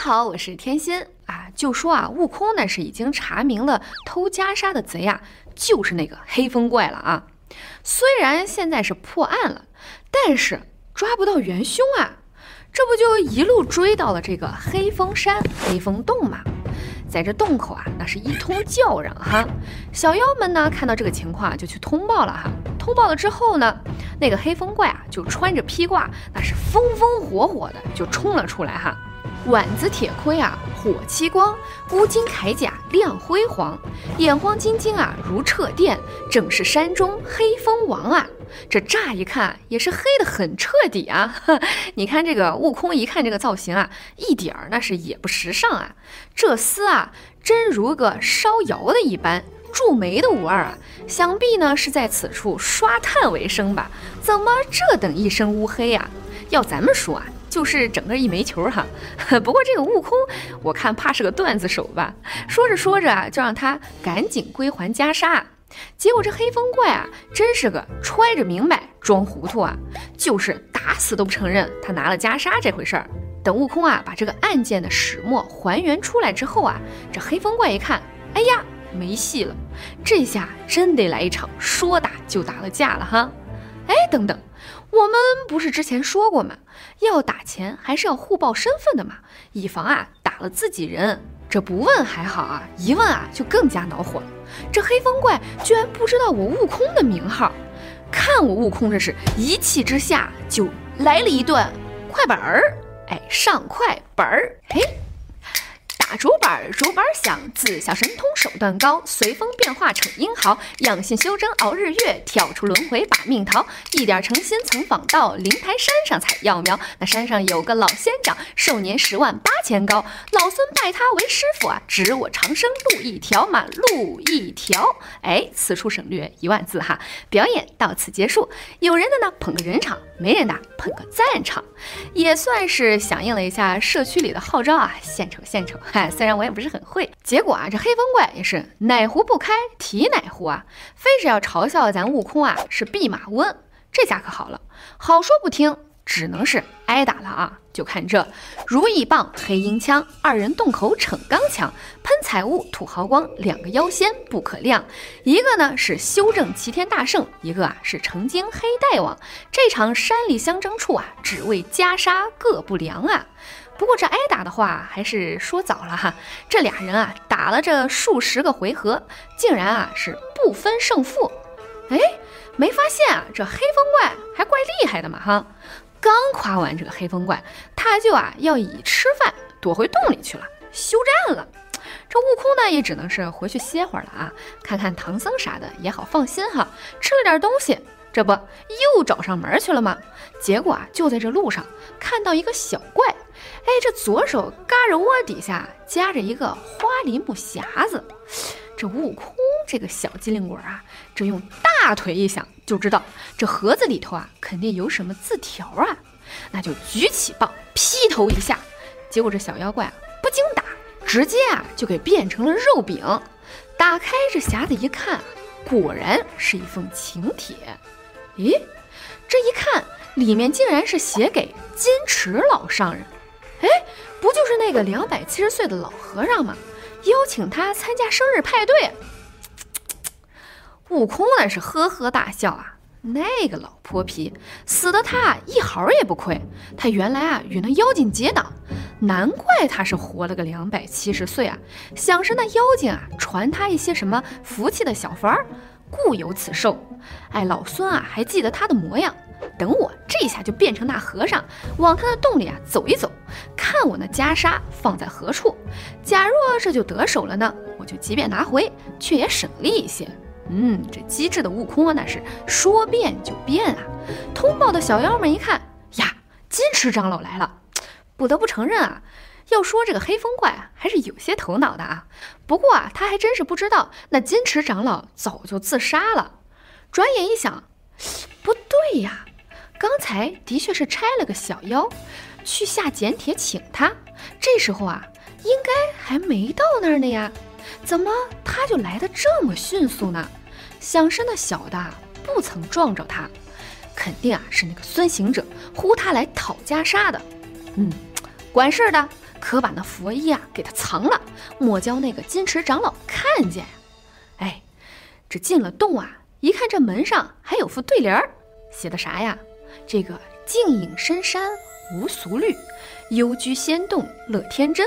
好，我是天心啊。就说啊，悟空呢是已经查明了偷袈裟的贼啊，就是那个黑风怪了啊。虽然现在是破案了，但是抓不到元凶啊。这不就一路追到了这个黑风山、黑风洞吗？在这洞口啊，那是一通叫嚷哈。小妖们呢，看到这个情况就去通报了哈。通报了之后呢，那个黑风怪啊，就穿着披挂，那是风风火火的就冲了出来哈。碗子铁盔啊，火漆光；乌金铠甲亮辉煌，眼光晶晶啊，如掣电，正是山中黑风王啊！这乍一看也是黑的很彻底啊！你看这个悟空，一看这个造型啊，一点儿那是也不时尚啊！这厮啊，真如个烧窑的一般，铸煤的五二啊，想必呢是在此处刷炭为生吧？怎么这等一身乌黑呀？要咱们说啊。就是整个一煤球哈，不过这个悟空，我看怕是个段子手吧。说着说着啊，就让他赶紧归还袈裟。结果这黑风怪啊，真是个揣着明白装糊涂啊，就是打死都不承认他拿了袈裟这回事儿。等悟空啊把这个案件的始末还原出来之后啊，这黑风怪一看，哎呀，没戏了，这下真得来一场说打就打的架了哈。哎，等等。我们不是之前说过吗？要打钱还是要互报身份的嘛，以防啊打了自己人。这不问还好啊，一问啊就更加恼火了。这黑风怪居然不知道我悟空的名号，看我悟空这是一气之下就来了一段快板儿，哎，上快板儿，嘿。打竹板，竹板响，自小神通手段高，随风变化逞英豪，养性修真熬日月，跳出轮回把命逃。一点诚心曾访到，灵台山上采药苗。那山上有个老仙长，寿年十万八千高。老孙拜他为师傅啊，指我长生路一条嘛，路一条。哎，此处省略一万字哈。表演到此结束，有人的呢捧个人场，没人的捧个赞场，也算是响应了一下社区里的号召啊，献丑献丑。虽然我也不是很会，结果啊，这黑风怪也是哪壶不开提哪壶啊，非是要嘲笑咱悟空啊是弼马温，这下可好了，好说不听，只能是挨打了啊！就看这如意棒、黑鹰枪，二人洞口逞刚强，喷彩雾、吐豪光，两个妖仙不可量。一个呢是修正齐天大圣，一个啊是成精黑大王。这场山里相争处啊，只为袈裟各不良啊！不过这挨打的话还是说早了哈，这俩人啊打了这数十个回合，竟然啊是不分胜负。哎，没发现啊这黑风怪还怪厉害的嘛哈！刚夸完这个黑风怪，他就啊要以吃饭躲回洞里去了，休战了。这悟空呢也只能是回去歇会儿了啊，看看唐僧啥的也好放心哈。吃了点东西，这不又找上门去了吗？结果啊就在这路上看到一个小怪。哎，这左手嘎着窝底下夹着一个花梨木匣子，这悟空这个小机灵鬼啊，这用大腿一想就知道这盒子里头啊肯定有什么字条啊，那就举起棒劈头一下，结果这小妖怪啊不经打，直接啊就给变成了肉饼。打开这匣子一看，果然是一封请帖。咦，这一看里面竟然是写给金池老上人。那个两百七十岁的老和尚嘛？邀请他参加生日派对。悟空那是呵呵大笑啊，那个老泼皮，死的他一毫也不亏。他原来啊与那妖精结党，难怪他是活了个两百七十岁啊。想是那妖精啊传他一些什么福气的小法儿，故有此寿。哎，老孙啊还记得他的模样。等我这下就变成那和尚，往他的洞里啊走一走，看我那袈裟放在何处。假若这就得手了呢，我就即便拿回，却也省力一些。嗯，这机智的悟空啊，那是说变就变啊！通报的小妖们一看呀，金池长老来了，不得不承认啊，要说这个黑风怪啊，还是有些头脑的啊。不过啊，他还真是不知道那金池长老早就自杀了。转眼一想，不对呀。刚才的确是拆了个小妖，去下简帖请他。这时候啊，应该还没到那儿呢呀，怎么他就来的这么迅速呢？想是那小的不曾撞着他，肯定啊是那个孙行者呼他来讨袈裟的。嗯，管事的可把那佛衣啊给他藏了，莫叫那个金池长老看见。哎，这进了洞啊，一看这门上还有副对联儿，写的啥呀？这个静隐深山无俗虑，幽居仙洞乐天真。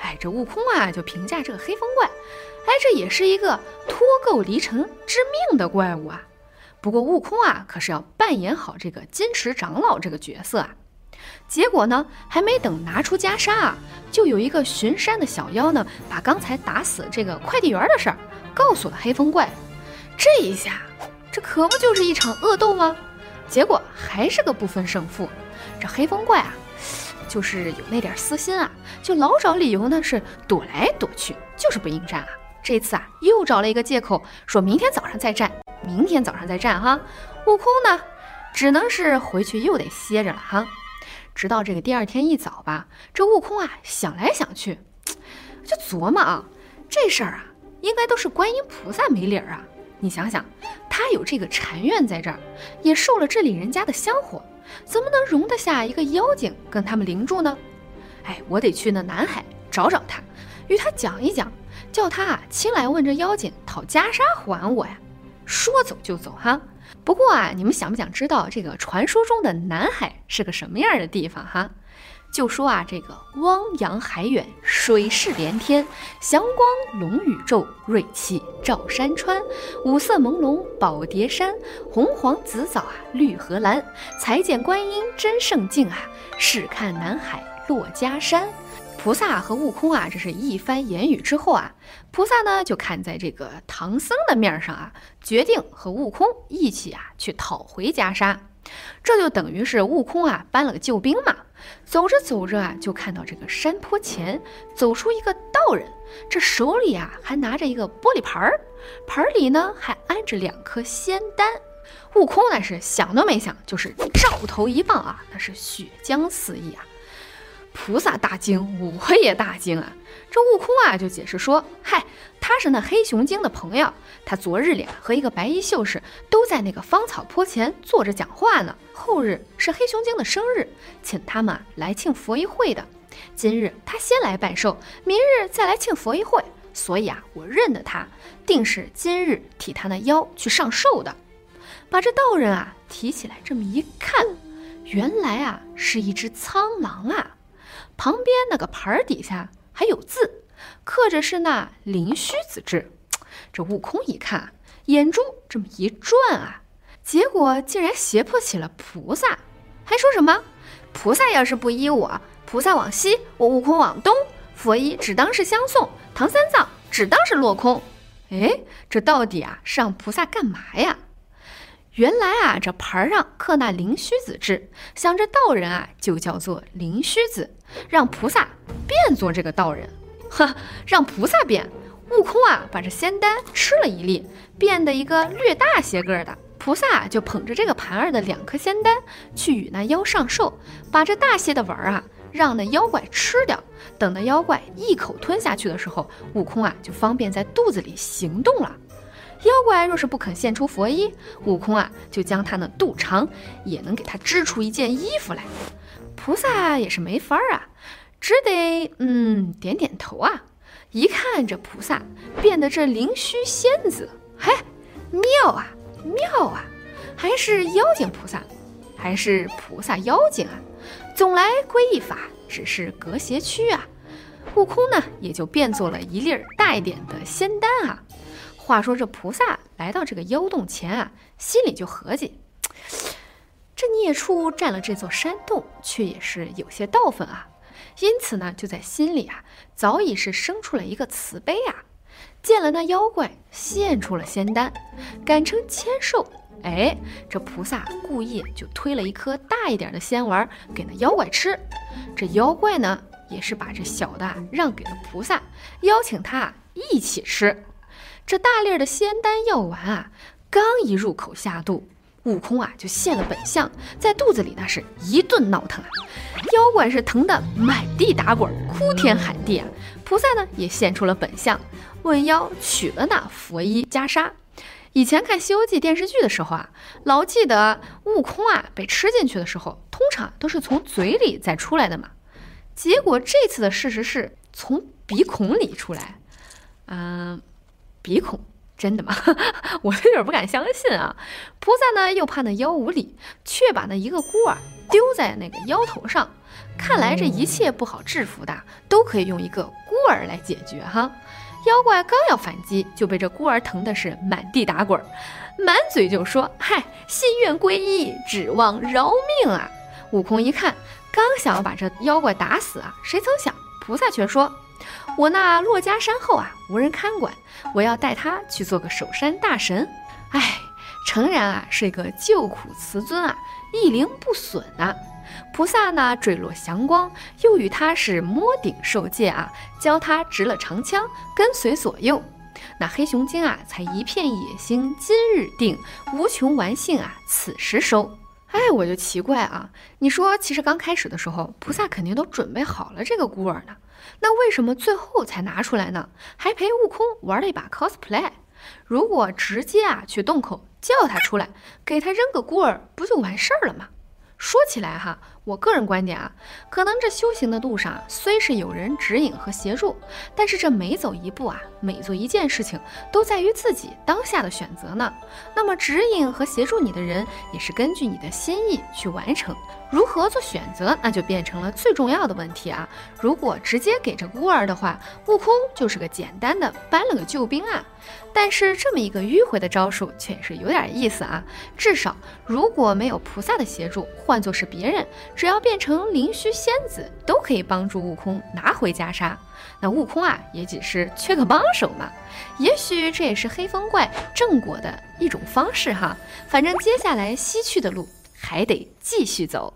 哎，这悟空啊就评价这个黑风怪，哎，这也是一个脱垢离尘致命的怪物啊。不过悟空啊可是要扮演好这个金池长老这个角色啊。结果呢，还没等拿出袈裟啊，就有一个巡山的小妖呢，把刚才打死这个快递员的事儿告诉了黑风怪。这一下，这可不就是一场恶斗吗？结果还是个不分胜负。这黑风怪啊，就是有那点私心啊，就老找理由呢，是躲来躲去，就是不应战啊。这次啊，又找了一个借口，说明天早上再战，明天早上再战哈。悟空呢，只能是回去又得歇着了哈。直到这个第二天一早吧，这悟空啊想来想去，就琢磨啊，这事儿啊应该都是观音菩萨没理儿啊。你想想，他有这个禅院在这儿，也受了这里人家的香火，怎么能容得下一个妖精跟他们邻住呢？哎，我得去那南海找找他，与他讲一讲，叫他啊亲来问这妖精讨袈裟还我呀。说走就走哈。不过啊，你们想不想知道这个传说中的南海是个什么样的地方哈？就说啊，这个汪洋海远，水势连天，祥光笼宇宙，瑞气照山川，五色朦胧宝叠山，红黄紫枣啊绿和蓝，才见观音真圣境啊，试看南海落家山。菩萨和悟空啊，这是一番言语之后啊，菩萨呢就看在这个唐僧的面上啊，决定和悟空一起啊去讨回袈裟。这就等于是悟空啊搬了个救兵嘛。走着走着啊，就看到这个山坡前走出一个道人，这手里啊还拿着一个玻璃盘儿，盘儿里呢还安着两颗仙丹。悟空那是想都没想，就是照头一棒啊，那是血浆四溢啊。菩萨大惊，我也大惊啊！这悟空啊，就解释说：“嗨，他是那黑熊精的朋友，他昨日里和一个白衣秀士都在那个芳草坡前坐着讲话呢。后日是黑熊精的生日，请他们来庆佛一会的。今日他先来拜寿，明日再来庆佛一会，所以啊，我认得他，定是今日替他那妖去上寿的。把这道人啊提起来，这么一看，原来啊是一只苍狼啊！”旁边那个牌底下还有字，刻着是那灵虚子字。这悟空一看，眼珠这么一转啊，结果竟然胁迫起了菩萨，还说什么：“菩萨要是不依我，菩萨往西，我悟空往东，佛衣只当是相送，唐三藏只当是落空。”哎，这到底啊是让菩萨干嘛呀？原来啊，这牌上刻那灵虚子字，想着道人啊就叫做灵虚子，让菩萨变作这个道人。呵，让菩萨变。悟空啊，把这仙丹吃了一粒，变得一个略大些个的。菩萨就捧着这个盘儿的两颗仙丹去与那妖上寿，把这大些的丸儿啊让那妖怪吃掉。等那妖怪一口吞下去的时候，悟空啊就方便在肚子里行动了。妖怪若是不肯献出佛衣，悟空啊就将他那肚肠也能给他织出一件衣服来。菩萨也是没法儿啊，只得嗯点点头啊。一看这菩萨变得这灵虚仙子，嘿，妙啊妙啊，还是妖精菩萨，还是菩萨妖精啊，总来归一法，只是隔邪区啊。悟空呢也就变做了一粒儿大一点的仙丹啊。话说这菩萨来到这个妖洞前啊，心里就合计：这孽畜占了这座山洞，却也是有些道分啊。因此呢，就在心里啊，早已是生出了一个慈悲啊。见了那妖怪，献出了仙丹，敢称千寿。哎，这菩萨故意就推了一颗大一点的仙丸给那妖怪吃。这妖怪呢，也是把这小的让给了菩萨，邀请他一起吃。这大粒儿的仙丹药丸啊，刚一入口下肚，悟空啊就现了本相，在肚子里那是一顿闹腾啊，妖怪是疼得满地打滚，哭天喊地啊。菩萨呢也现出了本相，问妖取了那佛衣袈裟。以前看《西游记》电视剧的时候啊，老记得悟空啊被吃进去的时候，通常都是从嘴里再出来的嘛。结果这次的事实是从鼻孔里出来。嗯，鼻孔。真的吗？我有点不敢相信啊！菩萨呢又怕那妖无理，却把那一个孤儿丢在那个妖头上。看来这一切不好制服的，都可以用一个孤儿来解决哈。妖怪刚要反击，就被这孤儿疼的是满地打滚，满嘴就说：“嗨，心愿归一，指望饶命啊！”悟空一看，刚想要把这妖怪打死啊，谁曾想菩萨却说。我那落家山后啊，无人看管，我要带他去做个守山大神。哎，诚然啊，是一个救苦慈尊啊，一灵不损啊。菩萨呢，坠落祥光，又与他是摸顶受戒啊，教他执了长枪，跟随左右。那黑熊精啊，才一片野心今日定，无穷玩性啊，此时收。哎，我就奇怪啊，你说，其实刚开始的时候，菩萨肯定都准备好了这个孤儿呢。那为什么最后才拿出来呢？还陪悟空玩了一把 cosplay。如果直接啊去洞口叫他出来，给他扔个孤儿，不就完事儿了吗？说起来哈，我个人观点啊，可能这修行的路上虽是有人指引和协助，但是这每走一步啊，每做一件事情，都在于自己当下的选择呢。那么指引和协助你的人，也是根据你的心意去完成。如何做选择，那就变成了最重要的问题啊！如果直接给这孤儿的话，悟空就是个简单的搬了个救兵啊。但是这么一个迂回的招数，却也是有点意思啊。至少如果没有菩萨的协助，换作是别人，只要变成灵虚仙子，都可以帮助悟空拿回袈裟。那悟空啊，也只是缺个帮手嘛。也许这也是黑风怪正果的一种方式哈。反正接下来西去的路还得继续走。